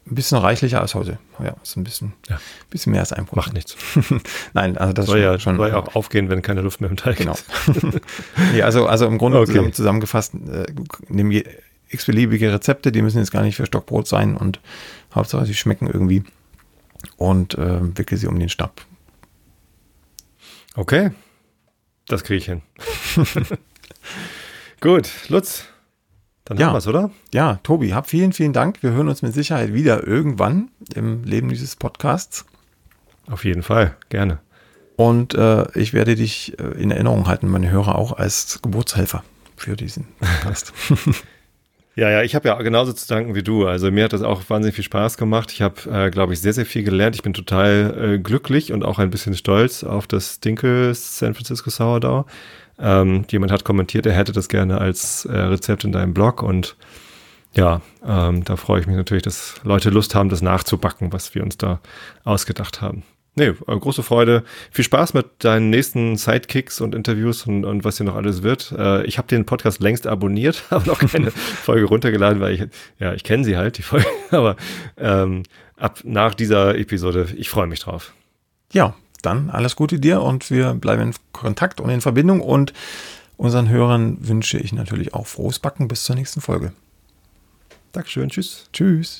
ein bisschen reichlicher als heute. Ja, ist ein bisschen, ja. bisschen mehr als ein Prozent. Macht nichts. Nein, also das soll ja schon soll ja auch aufgehen, wenn keine Luft mehr im Teig genau. ist. nee, also, also im Grunde okay. zusammengefasst, äh, je, x-beliebige Rezepte, die müssen jetzt gar nicht für Stockbrot sein und Hauptsache sie schmecken irgendwie und äh, wickel sie um den Stab. Okay, das kriege ich hin. Gut, Lutz, dann ja. haben wir es, oder? Ja, Tobi, hab vielen, vielen Dank. Wir hören uns mit Sicherheit wieder irgendwann im Leben dieses Podcasts. Auf jeden Fall, gerne. Und äh, ich werde dich äh, in Erinnerung halten, meine Hörer auch als Geburtshelfer für diesen Podcast. Ja, ja, ich habe ja genauso zu danken wie du. Also mir hat das auch wahnsinnig viel Spaß gemacht. Ich habe, äh, glaube ich, sehr, sehr viel gelernt. Ich bin total äh, glücklich und auch ein bisschen stolz auf das Dinkel San Francisco Sourdough. Ähm, jemand hat kommentiert, er hätte das gerne als äh, Rezept in deinem Blog und ja, ähm, da freue ich mich natürlich, dass Leute Lust haben, das nachzubacken, was wir uns da ausgedacht haben. Nee, äh, große Freude. Viel Spaß mit deinen nächsten Sidekicks und Interviews und, und was hier noch alles wird. Äh, ich habe den Podcast längst abonniert, habe noch keine Folge runtergeladen, weil ich, ja, ich kenne sie halt, die Folge. Aber ähm, ab nach dieser Episode, ich freue mich drauf. Ja, dann alles Gute dir und wir bleiben in Kontakt und in Verbindung und unseren Hörern wünsche ich natürlich auch frohes Backen bis zur nächsten Folge. Dankeschön, tschüss. Tschüss.